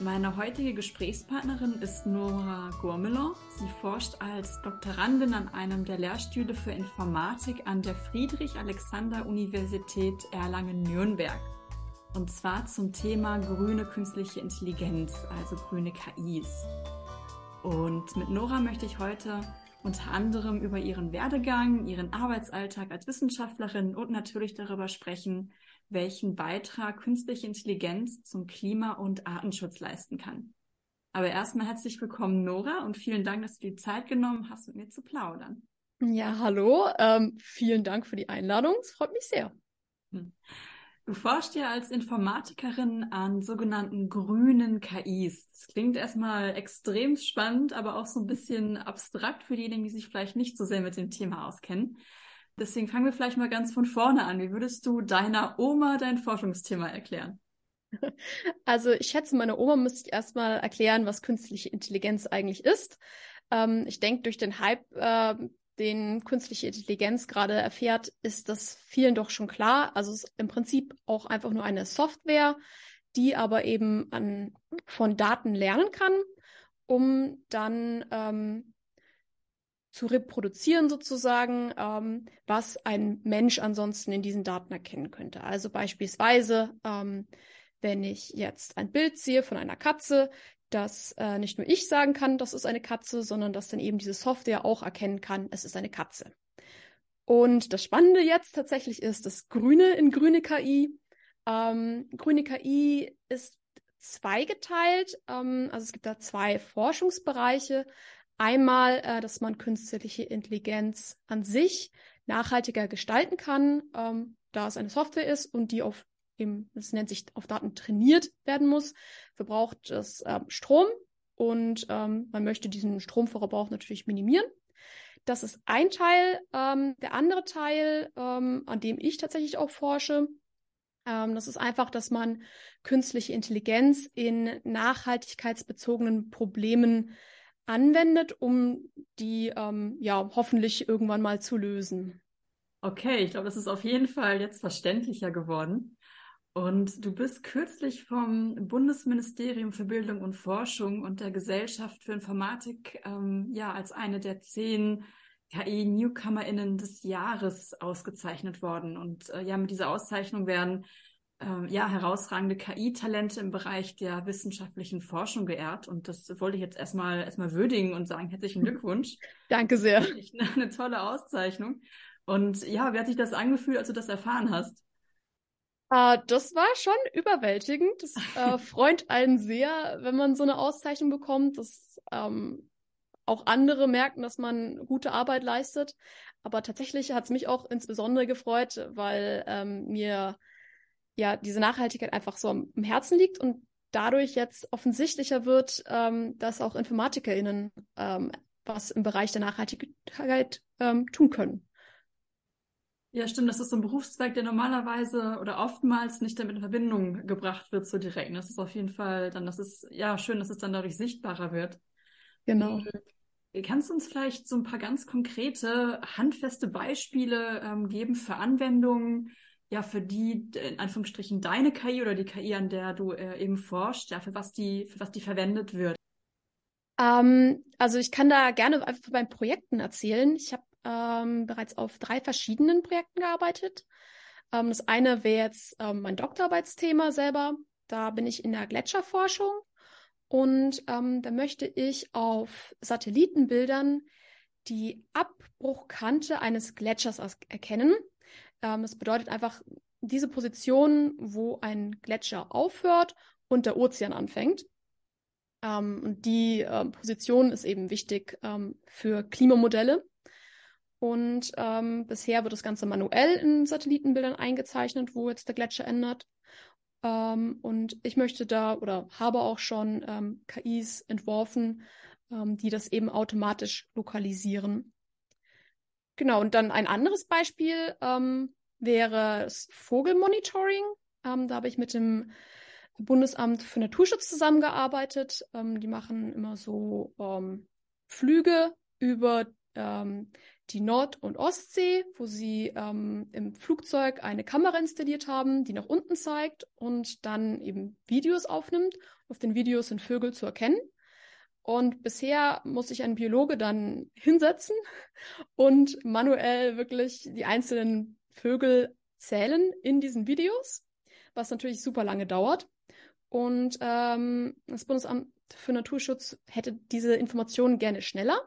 Meine heutige Gesprächspartnerin ist Nora Gurmelon. Sie forscht als Doktorandin an einem der Lehrstühle für Informatik an der Friedrich-Alexander-Universität Erlangen-Nürnberg. Und zwar zum Thema grüne künstliche Intelligenz, also grüne KIs. Und mit Nora möchte ich heute unter anderem über ihren Werdegang, ihren Arbeitsalltag als Wissenschaftlerin und natürlich darüber sprechen, welchen Beitrag künstliche Intelligenz zum Klima- und Artenschutz leisten kann. Aber erstmal herzlich willkommen, Nora, und vielen Dank, dass du die Zeit genommen hast, mit mir zu plaudern. Ja, hallo. Ähm, vielen Dank für die Einladung. Es freut mich sehr. Hm. Du forschst ja als Informatikerin an sogenannten grünen KIs. Das klingt erstmal extrem spannend, aber auch so ein bisschen abstrakt für diejenigen, die sich vielleicht nicht so sehr mit dem Thema auskennen. Deswegen fangen wir vielleicht mal ganz von vorne an. Wie würdest du deiner Oma dein Forschungsthema erklären? Also ich schätze, meiner Oma müsste ich erstmal erklären, was künstliche Intelligenz eigentlich ist. Ähm, ich denke, durch den Hype, äh, den künstliche Intelligenz gerade erfährt, ist das vielen doch schon klar. Also es ist im Prinzip auch einfach nur eine Software, die aber eben an, von Daten lernen kann, um dann ähm, zu reproduzieren sozusagen, ähm, was ein Mensch ansonsten in diesen Daten erkennen könnte. Also beispielsweise, ähm, wenn ich jetzt ein Bild sehe von einer Katze, dass äh, nicht nur ich sagen kann, das ist eine Katze, sondern dass dann eben diese Software auch erkennen kann, es ist eine Katze. Und das Spannende jetzt tatsächlich ist das Grüne in grüne KI. Ähm, grüne KI ist zweigeteilt. Ähm, also es gibt da zwei Forschungsbereiche. Einmal, äh, dass man künstliche Intelligenz an sich nachhaltiger gestalten kann, ähm, da es eine Software ist und die auf eben, das nennt sich auf Daten trainiert werden muss, verbraucht es ähm, Strom und ähm, man möchte diesen Stromverbrauch natürlich minimieren. Das ist ein Teil. Ähm, der andere Teil, ähm, an dem ich tatsächlich auch forsche, ähm, das ist einfach, dass man künstliche Intelligenz in nachhaltigkeitsbezogenen Problemen anwendet, um die ähm, ja hoffentlich irgendwann mal zu lösen. Okay, ich glaube, das ist auf jeden Fall jetzt verständlicher geworden. Und du bist kürzlich vom Bundesministerium für Bildung und Forschung und der Gesellschaft für Informatik ähm, ja als eine der zehn KI-NewcomerInnen des Jahres ausgezeichnet worden. Und äh, ja, mit dieser Auszeichnung werden ähm, ja, herausragende KI-Talente im Bereich der wissenschaftlichen Forschung geehrt. Und das wollte ich jetzt erstmal, erstmal würdigen und sagen, herzlichen Glückwunsch. Danke sehr. Eine, eine tolle Auszeichnung. Und ja, wie hat sich das angefühlt, als du das erfahren hast? Uh, das war schon überwältigend. Das uh, freut einen sehr, wenn man so eine Auszeichnung bekommt, dass ähm, auch andere merken, dass man gute Arbeit leistet. Aber tatsächlich hat es mich auch insbesondere gefreut, weil ähm, mir ja diese Nachhaltigkeit einfach so am, Herzen liegt und dadurch jetzt offensichtlicher wird, ähm, dass auch InformatikerInnen ähm, was im Bereich der Nachhaltigkeit ähm, tun können. Ja, stimmt. Das ist so ein Berufszweig, der normalerweise oder oftmals nicht damit in Verbindung gebracht wird, so direkt. Das ist auf jeden Fall dann, das ist ja schön, dass es dann dadurch sichtbarer wird. Genau. Äh, kannst du uns vielleicht so ein paar ganz konkrete, handfeste Beispiele ähm, geben für Anwendungen, ja, für die, in Anführungsstrichen, deine KI oder die KI, an der du äh, eben forschst, ja, für was die, für was die verwendet wird? Ähm, also ich kann da gerne einfach von meinen Projekten erzählen. Ich habe ähm, bereits auf drei verschiedenen Projekten gearbeitet. Ähm, das eine wäre jetzt ähm, mein Doktorarbeitsthema selber. Da bin ich in der Gletscherforschung und ähm, da möchte ich auf Satellitenbildern die Abbruchkante eines Gletschers erkennen. Ähm, das bedeutet einfach diese Position, wo ein Gletscher aufhört und der Ozean anfängt. Ähm, und die äh, Position ist eben wichtig ähm, für Klimamodelle. Und ähm, bisher wird das Ganze manuell in Satellitenbildern eingezeichnet, wo jetzt der Gletscher ändert. Ähm, und ich möchte da oder habe auch schon ähm, KIs entworfen, ähm, die das eben automatisch lokalisieren. Genau, und dann ein anderes Beispiel ähm, wäre das Vogelmonitoring. Ähm, da habe ich mit dem Bundesamt für Naturschutz zusammengearbeitet. Die machen immer so Flüge über die Nord- und Ostsee, wo sie ähm, im Flugzeug eine Kamera installiert haben, die nach unten zeigt und dann eben Videos aufnimmt. Auf den Videos sind Vögel zu erkennen. Und bisher muss sich ein Biologe dann hinsetzen und manuell wirklich die einzelnen Vögel zählen in diesen Videos, was natürlich super lange dauert. Und ähm, das Bundesamt für Naturschutz hätte diese Informationen gerne schneller.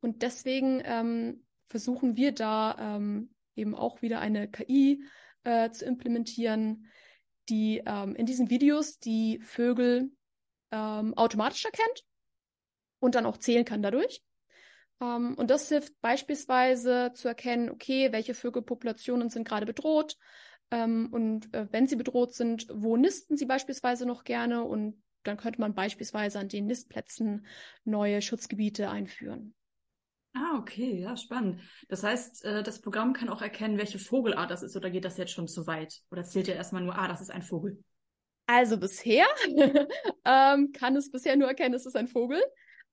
Und deswegen ähm, versuchen wir da ähm, eben auch wieder eine KI äh, zu implementieren, die ähm, in diesen Videos die Vögel ähm, automatisch erkennt und dann auch zählen kann dadurch. Ähm, und das hilft beispielsweise zu erkennen, okay, welche Vögelpopulationen sind gerade bedroht, ähm, und äh, wenn sie bedroht sind, wo nisten sie beispielsweise noch gerne? Und dann könnte man beispielsweise an den Nistplätzen neue Schutzgebiete einführen. Ah, okay, ja, spannend. Das heißt, äh, das Programm kann auch erkennen, welche Vogelart das ist, oder geht das jetzt schon zu weit? Oder zählt ja erstmal nur, ah, das ist ein Vogel? Also bisher ähm, kann es bisher nur erkennen, es ist ein Vogel.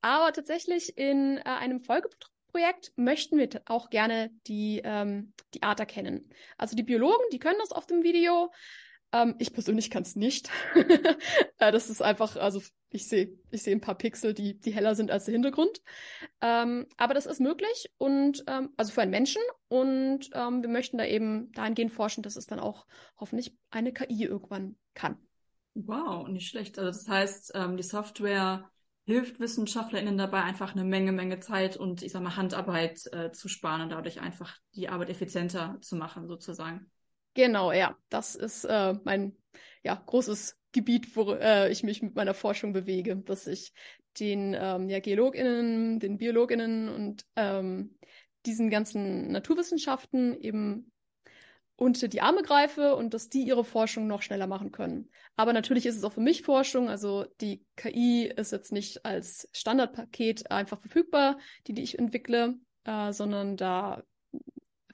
Aber tatsächlich in äh, einem Folgeprojekt Projekt möchten wir auch gerne die, ähm, die Art erkennen. Also die Biologen, die können das auf dem Video. Ähm, ich persönlich kann es nicht. äh, das ist einfach, also ich sehe ich sehe ein paar Pixel, die, die heller sind als der Hintergrund. Ähm, aber das ist möglich und ähm, also für einen Menschen und ähm, wir möchten da eben dahingehend forschen, dass es dann auch hoffentlich eine KI irgendwann kann. Wow, nicht schlecht. Also das heißt, ähm, die Software hilft WissenschaftlerInnen dabei, einfach eine Menge, Menge Zeit und ich sag mal Handarbeit äh, zu sparen und dadurch einfach die Arbeit effizienter zu machen, sozusagen. Genau, ja. Das ist äh, mein ja, großes Gebiet, wo äh, ich mich mit meiner Forschung bewege, dass ich den ähm, ja, GeologInnen, den BiologInnen und ähm, diesen ganzen Naturwissenschaften eben unter die Arme greife und dass die ihre Forschung noch schneller machen können. Aber natürlich ist es auch für mich Forschung. Also die KI ist jetzt nicht als Standardpaket einfach verfügbar, die, die ich entwickle, äh, sondern da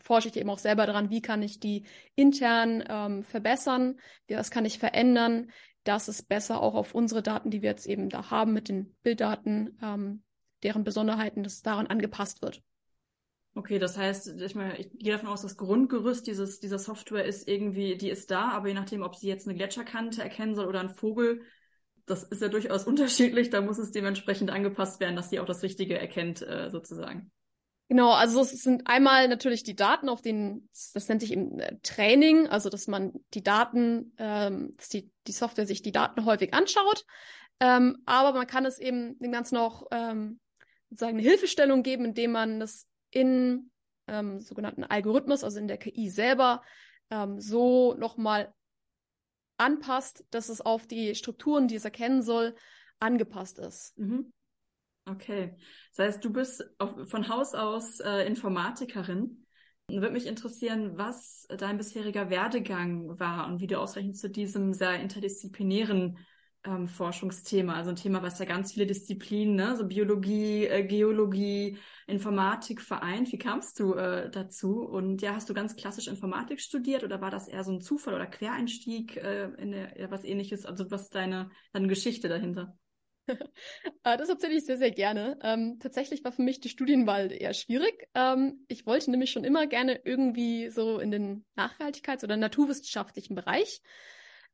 forsche ich eben auch selber daran, wie kann ich die intern ähm, verbessern, was kann ich verändern, dass es besser auch auf unsere Daten, die wir jetzt eben da haben mit den Bilddaten, ähm, deren Besonderheiten, dass daran angepasst wird. Okay, das heißt, ich meine, ich gehe davon aus, das Grundgerüst dieses, dieser Software ist irgendwie, die ist da, aber je nachdem, ob sie jetzt eine Gletscherkante erkennen soll oder ein Vogel, das ist ja durchaus unterschiedlich, da muss es dementsprechend angepasst werden, dass sie auch das Richtige erkennt, äh, sozusagen. Genau, also es sind einmal natürlich die Daten, auf denen, das nennt sich eben äh, Training, also dass man die Daten, ähm, dass die, die Software sich die Daten häufig anschaut, ähm, aber man kann es eben dem Ganzen auch ähm, sozusagen eine Hilfestellung geben, indem man das in ähm, sogenannten Algorithmus, also in der KI selber, ähm, so nochmal anpasst, dass es auf die Strukturen, die es erkennen soll, angepasst ist. Mhm. Okay. Das heißt, du bist von Haus aus äh, Informatikerin. Würde mich interessieren, was dein bisheriger Werdegang war und wie du ausreichend zu diesem sehr interdisziplinären ähm, Forschungsthema, also ein Thema, was ja ganz viele Disziplinen, ne, so Biologie, äh, Geologie, Informatik vereint. Wie kamst du äh, dazu? Und ja, hast du ganz klassisch Informatik studiert oder war das eher so ein Zufall oder Quereinstieg äh, in der, ja, was ähnliches? Also was deine, deine Geschichte dahinter? Ah, das erzähle ich sehr, sehr gerne. Ähm, tatsächlich war für mich die Studienwahl eher schwierig. Ähm, ich wollte nämlich schon immer gerne irgendwie so in den Nachhaltigkeits- oder naturwissenschaftlichen Bereich.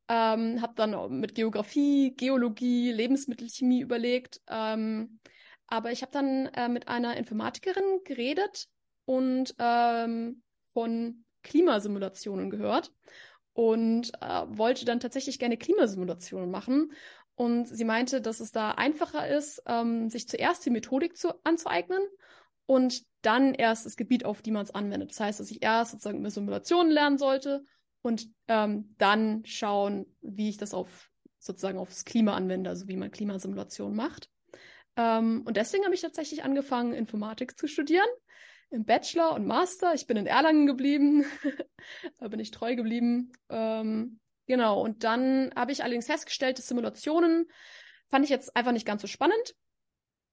Ähm, habe dann mit Geografie, Geologie, Lebensmittelchemie überlegt. Ähm, aber ich habe dann äh, mit einer Informatikerin geredet und ähm, von Klimasimulationen gehört und äh, wollte dann tatsächlich gerne Klimasimulationen machen. Und sie meinte, dass es da einfacher ist, ähm, sich zuerst die Methodik zu, anzueignen und dann erst das Gebiet, auf die man es anwendet. Das heißt, dass ich erst sozusagen über Simulationen lernen sollte und ähm, dann schauen, wie ich das auf sozusagen aufs Klima anwende, also wie man Klimasimulation macht. Ähm, und deswegen habe ich tatsächlich angefangen, Informatik zu studieren im Bachelor und Master. Ich bin in Erlangen geblieben, da bin ich treu geblieben. Ähm, Genau, und dann habe ich allerdings festgestellt, dass Simulationen fand ich jetzt einfach nicht ganz so spannend,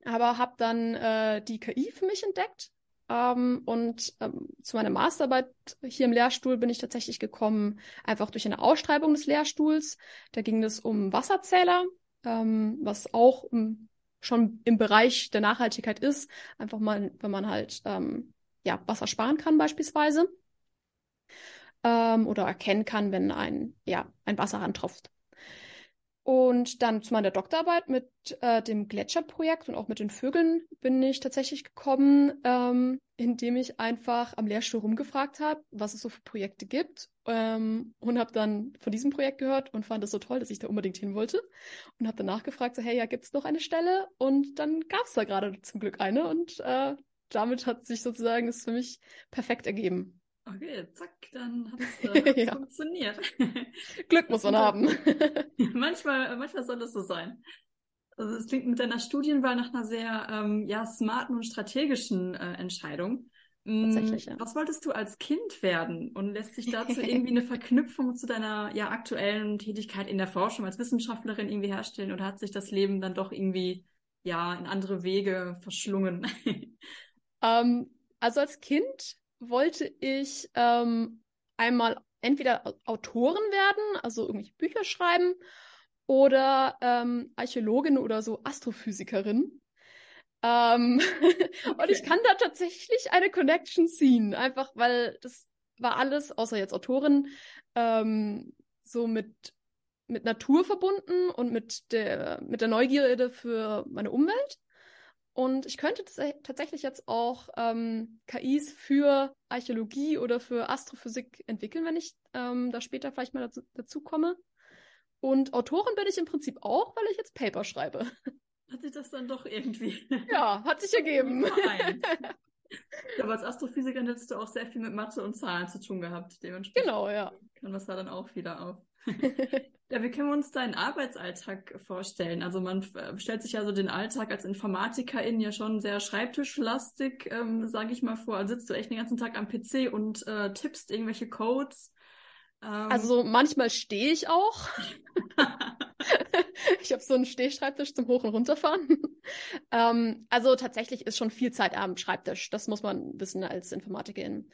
aber habe dann äh, die KI für mich entdeckt. Ähm, und ähm, zu meiner Masterarbeit hier im Lehrstuhl bin ich tatsächlich gekommen, einfach durch eine Ausschreibung des Lehrstuhls. Da ging es um Wasserzähler, ähm, was auch um, schon im Bereich der Nachhaltigkeit ist. Einfach mal, wenn man halt ähm, ja, Wasser sparen kann beispielsweise ähm, oder erkennen kann, wenn ein, ja, ein Wasserhahn tropft. Und dann zu meiner Doktorarbeit mit äh, dem Gletscherprojekt und auch mit den Vögeln bin ich tatsächlich gekommen, ähm, indem ich einfach am Lehrstuhl rumgefragt habe, was es so für Projekte gibt. Ähm, und habe dann von diesem Projekt gehört und fand es so toll, dass ich da unbedingt hin wollte. Und habe danach gefragt, so, hey, ja, gibt es noch eine Stelle? Und dann gab es da gerade zum Glück eine. Und äh, damit hat sich sozusagen das für mich perfekt ergeben. Okay, zack, dann hat es äh, ja. funktioniert. Glück muss man haben. manchmal, manchmal soll das so sein. Also es klingt mit deiner Studienwahl nach einer sehr ähm, ja, smarten und strategischen äh, Entscheidung. Mm, Tatsächlich, ja. Was wolltest du als Kind werden? Und lässt sich dazu irgendwie eine Verknüpfung zu deiner ja, aktuellen Tätigkeit in der Forschung als Wissenschaftlerin irgendwie herstellen? Oder hat sich das Leben dann doch irgendwie ja in andere Wege verschlungen? Um, ähm, also als Kind wollte ich ähm, einmal entweder Autorin werden, also irgendwelche Bücher schreiben, oder ähm, Archäologin oder so Astrophysikerin. Ähm, okay. Und ich kann da tatsächlich eine Connection ziehen, einfach weil das war alles, außer jetzt Autorin, ähm, so mit, mit Natur verbunden und mit der, mit der Neugierde für meine Umwelt. Und ich könnte tatsächlich jetzt auch ähm, KIs für Archäologie oder für Astrophysik entwickeln, wenn ich ähm, da später vielleicht mal dazu, dazu komme. Und Autorin bin ich im Prinzip auch, weil ich jetzt Paper schreibe. Hat sich das dann doch irgendwie. Ja, hat sich ergeben. Aber als Astrophysiker hättest du auch sehr viel mit Mathe und Zahlen zu tun gehabt. Dementsprechend genau, ja. Kann das da dann auch wieder auf. Ja, wie können wir uns deinen Arbeitsalltag vorstellen? Also man stellt sich ja so den Alltag als Informatikerin ja schon sehr schreibtischlastig, ähm, sage ich mal vor. Also sitzt du echt den ganzen Tag am PC und äh, tippst irgendwelche Codes. Ähm, also manchmal stehe ich auch. ich habe so einen Stehschreibtisch zum Hoch- und Runterfahren. ähm, also tatsächlich ist schon viel Zeit am Schreibtisch. Das muss man wissen als Informatikerin.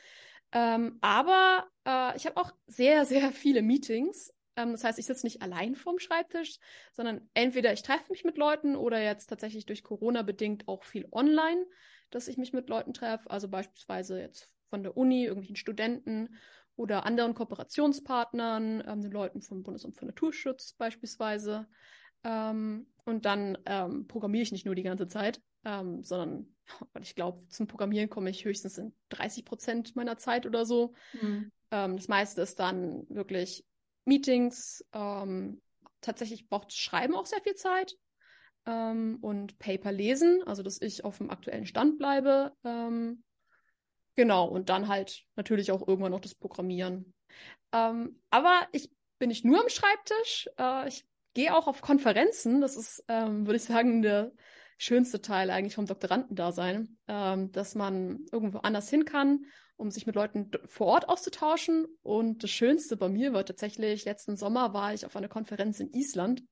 Ähm, aber äh, ich habe auch sehr, sehr viele Meetings ähm, das heißt, ich sitze nicht allein vorm Schreibtisch, sondern entweder ich treffe mich mit Leuten oder jetzt tatsächlich durch Corona bedingt auch viel online, dass ich mich mit Leuten treffe. Also beispielsweise jetzt von der Uni, irgendwelchen Studenten oder anderen Kooperationspartnern, ähm, den Leuten vom Bundesamt für Naturschutz beispielsweise. Ähm, und dann ähm, programmiere ich nicht nur die ganze Zeit, ähm, sondern weil ich glaube, zum Programmieren komme ich höchstens in 30 Prozent meiner Zeit oder so. Mhm. Ähm, das meiste ist dann wirklich Meetings. Ähm, tatsächlich braucht Schreiben auch sehr viel Zeit. Ähm, und Paper lesen, also dass ich auf dem aktuellen Stand bleibe. Ähm, genau, und dann halt natürlich auch irgendwann noch das Programmieren. Ähm, aber ich bin nicht nur am Schreibtisch. Äh, ich gehe auch auf Konferenzen. Das ist, ähm, würde ich sagen, der schönste Teil eigentlich vom Doktorandendasein, ähm, dass man irgendwo anders hin kann um sich mit Leuten vor Ort auszutauschen. Und das Schönste bei mir war tatsächlich, letzten Sommer war ich auf einer Konferenz in Island.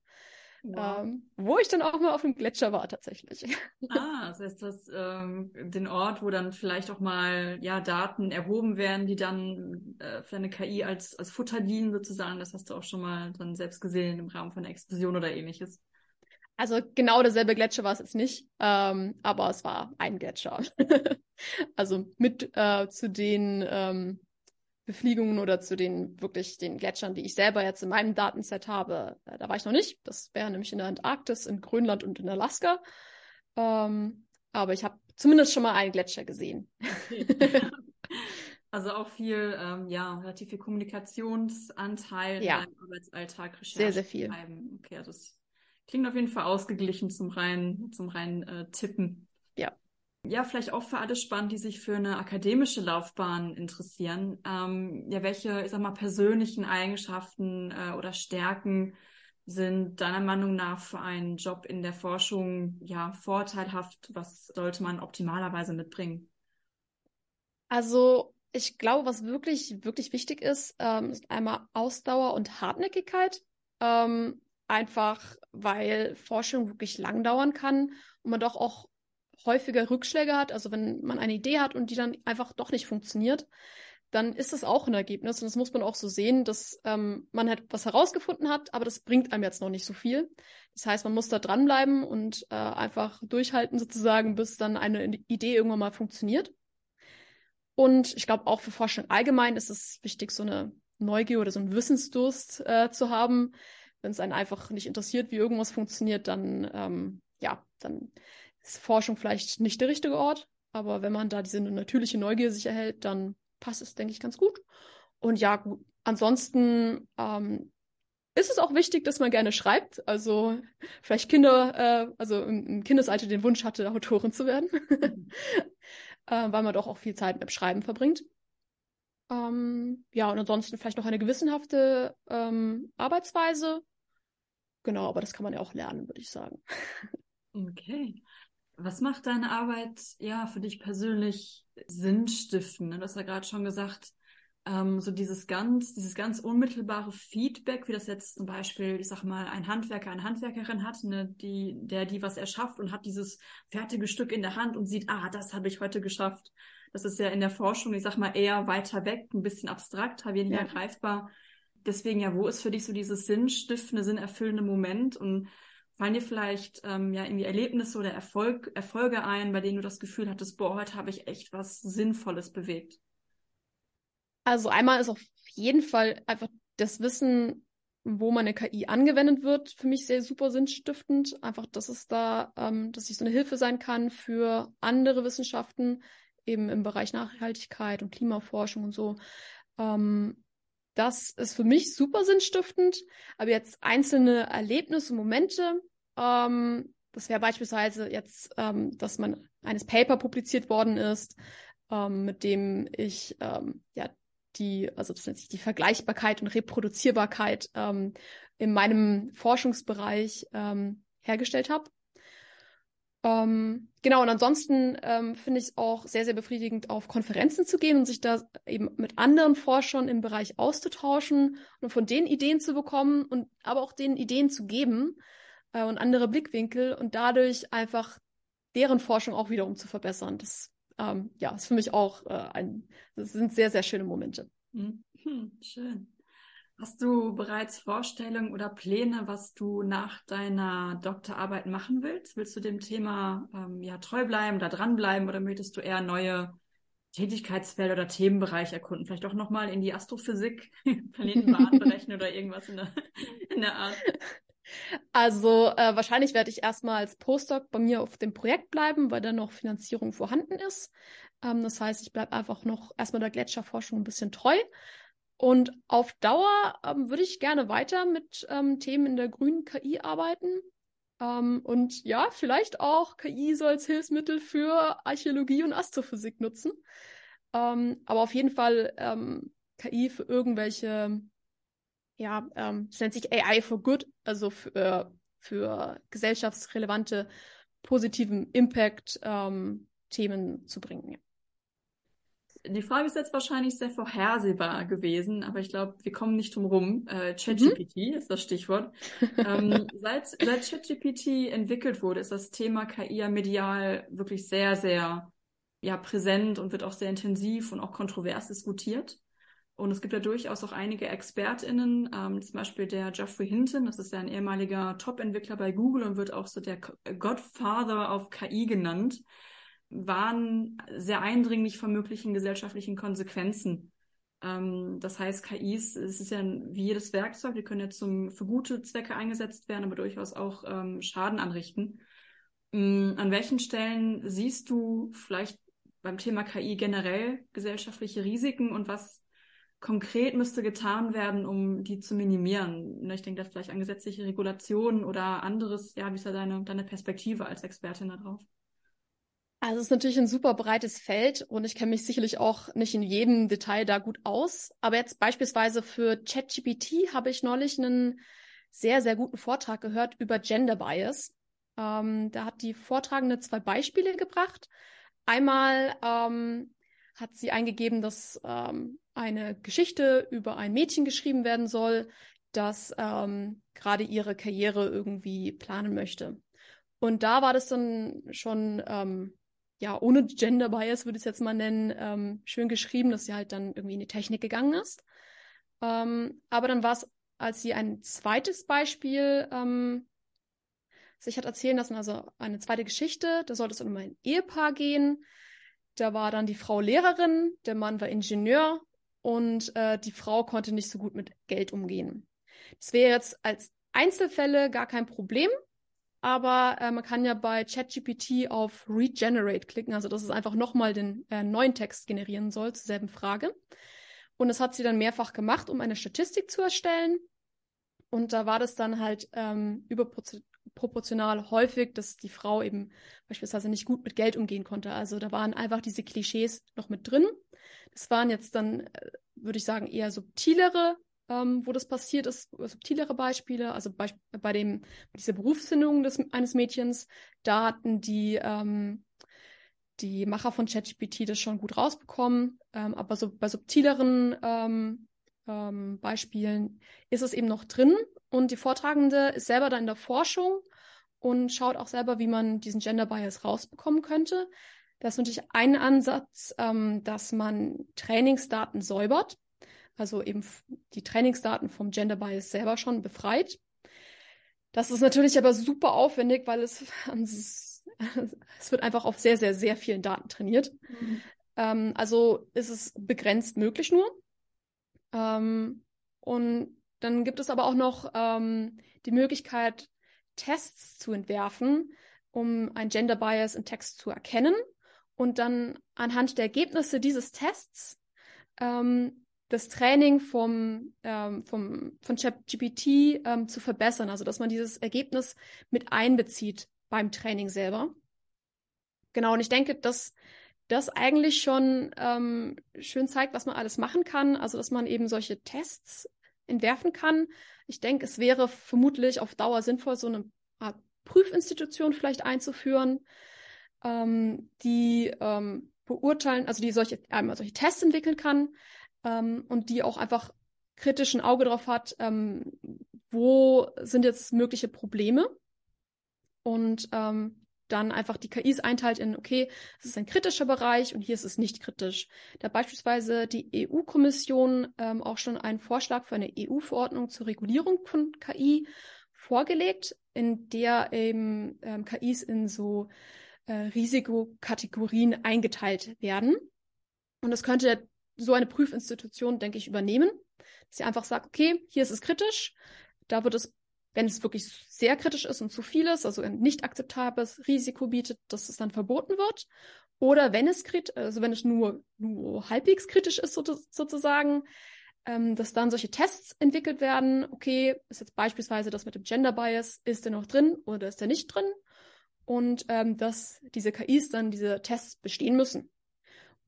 Wow. Ähm, wo ich dann auch mal auf dem Gletscher war tatsächlich. Ah, das heißt, das ähm, den Ort, wo dann vielleicht auch mal ja Daten erhoben werden, die dann äh, für eine KI als als Futter dienen sozusagen. Das hast du auch schon mal dann selbst gesehen im Rahmen von einer Explosion oder ähnliches. Also genau derselbe Gletscher war es jetzt nicht, ähm, aber es war ein Gletscher. also mit äh, zu den ähm, Befliegungen oder zu den wirklich den Gletschern, die ich selber jetzt in meinem Datenset habe, äh, da war ich noch nicht. Das wäre nämlich in der Antarktis, in Grönland und in Alaska. Ähm, aber ich habe zumindest schon mal einen Gletscher gesehen. Okay. Also auch viel, ähm, ja, relativ viel Kommunikationsanteil ja. im Arbeitsalltag, Recherche Sehr, sehr viel. Schreiben. Okay, das Klingt auf jeden Fall ausgeglichen zum reinen, zum reinen äh, Tippen. Ja. Ja, vielleicht auch für alle spannend, die sich für eine akademische Laufbahn interessieren. Ähm, ja, welche, ich sag mal, persönlichen Eigenschaften äh, oder Stärken sind deiner Meinung nach für einen Job in der Forschung ja vorteilhaft? Was sollte man optimalerweise mitbringen? Also ich glaube, was wirklich, wirklich wichtig ist, ähm, ist einmal Ausdauer und Hartnäckigkeit. Ähm, einfach, weil Forschung wirklich lang dauern kann und man doch auch häufiger Rückschläge hat. Also wenn man eine Idee hat und die dann einfach doch nicht funktioniert, dann ist das auch ein Ergebnis. Und das muss man auch so sehen, dass ähm, man halt was herausgefunden hat, aber das bringt einem jetzt noch nicht so viel. Das heißt, man muss da dranbleiben und äh, einfach durchhalten sozusagen, bis dann eine Idee irgendwann mal funktioniert. Und ich glaube, auch für Forschung allgemein ist es wichtig, so eine Neugier oder so einen Wissensdurst äh, zu haben. Wenn es einen einfach nicht interessiert, wie irgendwas funktioniert, dann, ähm, ja, dann ist Forschung vielleicht nicht der richtige Ort. Aber wenn man da diese natürliche Neugier sich erhält, dann passt es, denke ich, ganz gut. Und ja, gut, ansonsten ähm, ist es auch wichtig, dass man gerne schreibt. Also vielleicht Kinder, äh, also im, im Kindesalter den Wunsch hatte, Autorin zu werden. Mhm. äh, weil man doch auch viel Zeit mit dem Schreiben verbringt. Ähm, ja, und ansonsten vielleicht noch eine gewissenhafte ähm, Arbeitsweise. Genau, aber das kann man ja auch lernen, würde ich sagen. Okay. Was macht deine Arbeit ja für dich persönlich sinnstiftend? Du hast ja gerade schon gesagt, ähm, so dieses ganz, dieses ganz unmittelbare Feedback, wie das jetzt zum Beispiel, ich sag mal, ein Handwerker, eine Handwerkerin hat, ne, die, der die was erschafft und hat dieses fertige Stück in der Hand und sieht, ah, das habe ich heute geschafft. Das ist ja in der Forschung, ich sag mal, eher weiter weg, ein bisschen abstrakter, weniger ja. greifbar. Deswegen ja, wo ist für dich so dieses sinnstiftende, sinnerfüllende Moment und fallen dir vielleicht ähm, ja irgendwie Erlebnisse oder Erfolg, Erfolge ein, bei denen du das Gefühl hattest, boah, heute habe ich echt was Sinnvolles bewegt? Also einmal ist auf jeden Fall einfach das Wissen, wo meine KI angewendet wird, für mich sehr super sinnstiftend. Einfach, dass es da, ähm, dass ich so eine Hilfe sein kann für andere Wissenschaften, eben im Bereich Nachhaltigkeit und Klimaforschung und so. Ähm, das ist für mich super sinnstiftend. Aber jetzt einzelne Erlebnisse, Momente, ähm, das wäre beispielsweise jetzt, ähm, dass man eines Paper publiziert worden ist, ähm, mit dem ich ähm, ja die, also das nennt sich die Vergleichbarkeit und Reproduzierbarkeit ähm, in meinem Forschungsbereich ähm, hergestellt habe. Ähm, genau, und ansonsten ähm, finde ich es auch sehr, sehr befriedigend, auf Konferenzen zu gehen und sich da eben mit anderen Forschern im Bereich auszutauschen und von denen Ideen zu bekommen und aber auch denen Ideen zu geben äh, und andere Blickwinkel und dadurch einfach deren Forschung auch wiederum zu verbessern. Das ähm, ja, ist für mich auch äh, ein, das sind sehr, sehr schöne Momente. Mhm. schön. Hast du bereits Vorstellungen oder Pläne, was du nach deiner Doktorarbeit machen willst? Willst du dem Thema ähm, ja treu bleiben, da dranbleiben oder möchtest du eher neue Tätigkeitsfelder oder Themenbereiche erkunden? Vielleicht auch nochmal in die Astrophysik, Planetenbahn berechnen oder irgendwas in der, in der Art? Also äh, wahrscheinlich werde ich erstmal als Postdoc bei mir auf dem Projekt bleiben, weil da noch Finanzierung vorhanden ist. Ähm, das heißt, ich bleibe einfach noch erstmal der Gletscherforschung ein bisschen treu. Und auf Dauer ähm, würde ich gerne weiter mit ähm, Themen in der grünen KI arbeiten. Ähm, und ja, vielleicht auch KI so als Hilfsmittel für Archäologie und Astrophysik nutzen. Ähm, aber auf jeden Fall ähm, KI für irgendwelche ja, ähm, es nennt sich AI for Good, also für, äh, für gesellschaftsrelevante, positiven Impact-Themen zu bringen. Ja. Die Frage ist jetzt wahrscheinlich sehr vorhersehbar gewesen, aber ich glaube, wir kommen nicht drum rum. Äh, ChatGPT mhm. ist das Stichwort. ähm, seit, seit ChatGPT entwickelt wurde, ist das Thema KI ja medial wirklich sehr, sehr ja, präsent und wird auch sehr intensiv und auch kontrovers diskutiert. Und es gibt ja durchaus auch einige ExpertInnen, ähm, zum Beispiel der Geoffrey Hinton, das ist ja ein ehemaliger Top-Entwickler bei Google und wird auch so der Godfather auf KI genannt, waren sehr eindringlich von möglichen gesellschaftlichen Konsequenzen. Ähm, das heißt, KIs, es ist ja wie jedes Werkzeug, die können ja zum, für gute Zwecke eingesetzt werden, aber durchaus auch ähm, Schaden anrichten. Ähm, an welchen Stellen siehst du vielleicht beim Thema KI generell gesellschaftliche Risiken und was konkret müsste getan werden, um die zu minimieren? Ne, ich denke da vielleicht an gesetzliche Regulationen oder anderes. Ja, wie ist da deine, deine Perspektive als Expertin darauf? Also es ist natürlich ein super breites Feld und ich kenne mich sicherlich auch nicht in jedem Detail da gut aus. Aber jetzt beispielsweise für ChatGPT habe ich neulich einen sehr, sehr guten Vortrag gehört über Gender Bias. Ähm, da hat die Vortragende zwei Beispiele gebracht. Einmal ähm, hat sie eingegeben, dass ähm, eine Geschichte über ein Mädchen geschrieben werden soll, das ähm, gerade ihre Karriere irgendwie planen möchte. Und da war das dann schon, ähm, ja, ohne Gender Bias würde ich es jetzt mal nennen, ähm, schön geschrieben, dass sie halt dann irgendwie in die Technik gegangen ist. Ähm, aber dann war es, als sie ein zweites Beispiel ähm, sich hat erzählen lassen, also eine zweite Geschichte, da sollte es um ein Ehepaar gehen. Da war dann die Frau Lehrerin, der Mann war Ingenieur und äh, die Frau konnte nicht so gut mit Geld umgehen. Das wäre jetzt als Einzelfälle gar kein Problem, aber äh, man kann ja bei ChatGPT auf Regenerate klicken, also dass es einfach nochmal den äh, neuen Text generieren soll zur selben Frage. Und das hat sie dann mehrfach gemacht, um eine Statistik zu erstellen. Und da war das dann halt ähm, überproportional häufig, dass die Frau eben beispielsweise nicht gut mit Geld umgehen konnte. Also da waren einfach diese Klischees noch mit drin. Das waren jetzt dann, äh, würde ich sagen, eher subtilere ähm, wo das passiert ist, subtilere Beispiele, also bei, bei dem, bei dieser Berufsfindung des, eines Mädchens, da hatten die, ähm, die Macher von ChatGPT das schon gut rausbekommen, ähm, aber so bei subtileren ähm, ähm, Beispielen ist es eben noch drin. Und die Vortragende ist selber da in der Forschung und schaut auch selber, wie man diesen Gender Bias rausbekommen könnte. Das ist natürlich ein Ansatz, ähm, dass man Trainingsdaten säubert also eben die Trainingsdaten vom Gender Bias selber schon befreit. Das ist natürlich aber super aufwendig, weil es, es wird einfach auf sehr, sehr, sehr vielen Daten trainiert. Mhm. Ähm, also ist es begrenzt möglich nur. Ähm, und dann gibt es aber auch noch ähm, die Möglichkeit, Tests zu entwerfen, um ein Gender Bias im Text zu erkennen und dann anhand der Ergebnisse dieses Tests ähm, das Training vom, ähm, vom, von ChatGPT ähm, zu verbessern, also dass man dieses Ergebnis mit einbezieht beim Training selber. Genau, und ich denke, dass das eigentlich schon ähm, schön zeigt, was man alles machen kann, also dass man eben solche Tests entwerfen kann. Ich denke, es wäre vermutlich auf Dauer sinnvoll, so eine Art Prüfinstitution vielleicht einzuführen, ähm, die ähm, beurteilen, also die solche, einmal solche Tests entwickeln kann, ähm, und die auch einfach kritisch ein Auge drauf hat, ähm, wo sind jetzt mögliche Probleme und ähm, dann einfach die KIs einteilt in, okay, es ist ein kritischer Bereich und hier ist es nicht kritisch. Da beispielsweise die EU-Kommission ähm, auch schon einen Vorschlag für eine EU-Verordnung zur Regulierung von KI vorgelegt, in der eben ähm, KIs in so äh, Risikokategorien eingeteilt werden. Und das könnte so eine Prüfinstitution, denke ich, übernehmen. Dass sie einfach sagt, okay, hier ist es kritisch, da wird es, wenn es wirklich sehr kritisch ist und zu viel ist, also ein nicht akzeptables Risiko bietet, dass es dann verboten wird. Oder wenn es kritisch, also wenn es nur, nur halbwegs kritisch ist, so, sozusagen, ähm, dass dann solche Tests entwickelt werden. Okay, ist jetzt beispielsweise das mit dem Gender Bias, ist der noch drin oder ist der nicht drin? Und ähm, dass diese KIs dann diese Tests bestehen müssen.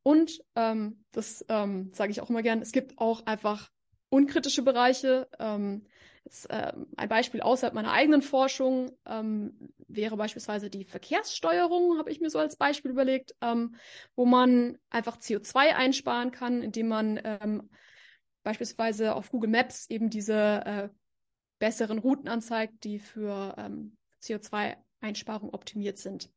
Und ähm, das ähm, sage ich auch immer gern, es gibt auch einfach unkritische Bereiche. Ähm, jetzt, äh, ein Beispiel außerhalb meiner eigenen Forschung ähm, wäre beispielsweise die Verkehrssteuerung, habe ich mir so als Beispiel überlegt, ähm, wo man einfach CO2 einsparen kann, indem man ähm, beispielsweise auf Google Maps eben diese äh, besseren Routen anzeigt, die für ähm, CO2-Einsparung optimiert sind.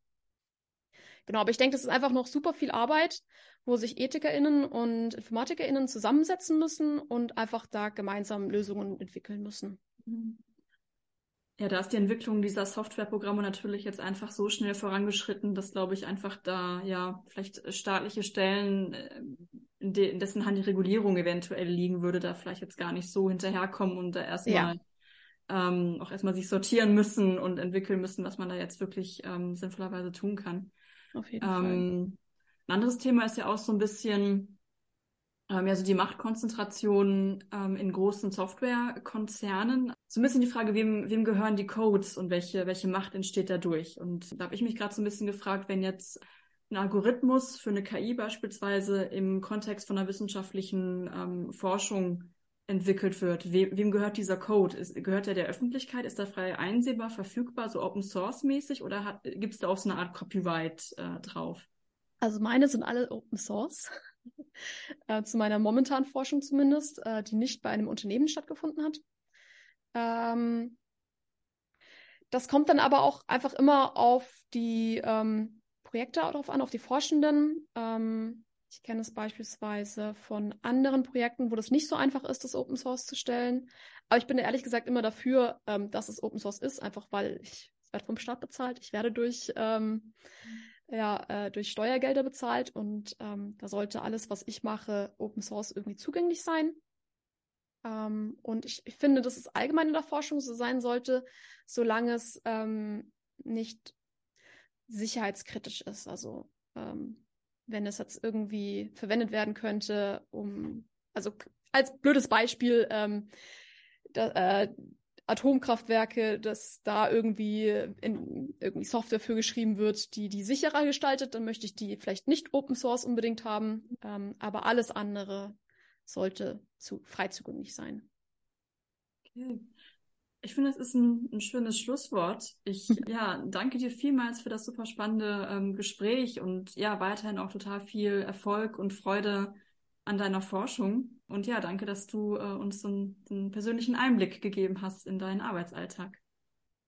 Genau, aber ich denke, das ist einfach noch super viel Arbeit, wo sich EthikerInnen und InformatikerInnen zusammensetzen müssen und einfach da gemeinsam Lösungen entwickeln müssen. Ja, da ist die Entwicklung dieser Softwareprogramme natürlich jetzt einfach so schnell vorangeschritten, dass, glaube ich, einfach da ja vielleicht staatliche Stellen, äh, in, de in dessen Hand die Regulierung eventuell liegen würde, da vielleicht jetzt gar nicht so hinterherkommen und da erstmal ja. ähm, auch erstmal sich sortieren müssen und entwickeln müssen, was man da jetzt wirklich ähm, sinnvollerweise tun kann. Auf jeden ähm, Fall. Ein anderes Thema ist ja auch so ein bisschen ähm, ja, so die Machtkonzentration ähm, in großen Softwarekonzernen. So ein bisschen die Frage, wem, wem gehören die Codes und welche, welche Macht entsteht dadurch? Und da habe ich mich gerade so ein bisschen gefragt, wenn jetzt ein Algorithmus für eine KI beispielsweise im Kontext von einer wissenschaftlichen ähm, Forschung entwickelt wird. We wem gehört dieser Code? Ist, gehört er der Öffentlichkeit? Ist er frei einsehbar, verfügbar, so Open Source mäßig oder gibt es da auch so eine Art Copyright äh, drauf? Also meine sind alle Open Source. äh, zu meiner momentanen Forschung zumindest, äh, die nicht bei einem Unternehmen stattgefunden hat. Ähm, das kommt dann aber auch einfach immer auf die ähm, Projekte darauf an, auf die Forschenden. Ähm, ich kenne es beispielsweise von anderen Projekten, wo das nicht so einfach ist, das Open Source zu stellen. Aber ich bin ehrlich gesagt immer dafür, ähm, dass es Open Source ist, einfach weil ich werde vom Staat bezahlt, ich werde durch, ähm, ja, äh, durch Steuergelder bezahlt und ähm, da sollte alles, was ich mache, Open Source irgendwie zugänglich sein. Ähm, und ich, ich, finde, dass es allgemein in der Forschung so sein sollte, solange es ähm, nicht sicherheitskritisch ist. Also ähm, wenn es jetzt irgendwie verwendet werden könnte, um, also als blödes Beispiel, ähm, da, äh, Atomkraftwerke, dass da irgendwie, in, irgendwie Software für geschrieben wird, die die sicherer gestaltet, dann möchte ich die vielleicht nicht Open Source unbedingt haben, ähm, aber alles andere sollte zu frei zugänglich sein. Okay. Ich finde, das ist ein, ein schönes Schlusswort. Ich ja, danke dir vielmals für das super spannende ähm, Gespräch und ja, weiterhin auch total viel Erfolg und Freude an deiner Forschung. Und ja, danke, dass du äh, uns so einen, einen, persönlichen Einblick gegeben hast in deinen Arbeitsalltag.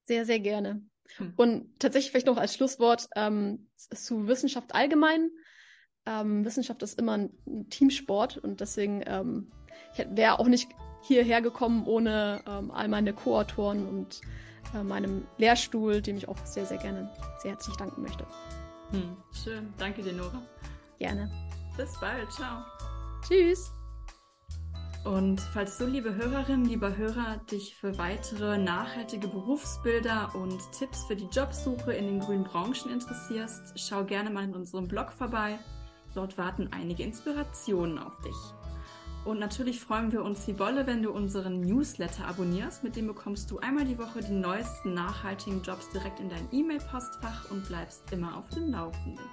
Sehr, sehr gerne. Hm. Und tatsächlich vielleicht noch als Schlusswort ähm, zu Wissenschaft allgemein. Ähm, Wissenschaft ist immer ein, ein Teamsport und deswegen ähm, wäre auch nicht hierher gekommen ohne ähm, all meine Co-Autoren und äh, meinem Lehrstuhl, dem ich auch sehr, sehr gerne sehr herzlich danken möchte. Hm, schön. Danke dir, Nora. Gerne. Bis bald. Ciao. Tschüss. Und falls du, liebe Hörerinnen, lieber Hörer, dich für weitere nachhaltige Berufsbilder und Tipps für die Jobsuche in den grünen Branchen interessierst, schau gerne mal in unserem Blog vorbei. Dort warten einige Inspirationen auf dich. Und natürlich freuen wir uns wie Bolle, wenn du unseren Newsletter abonnierst. Mit dem bekommst du einmal die Woche die neuesten nachhaltigen Jobs direkt in dein E-Mail-Postfach und bleibst immer auf dem Laufenden.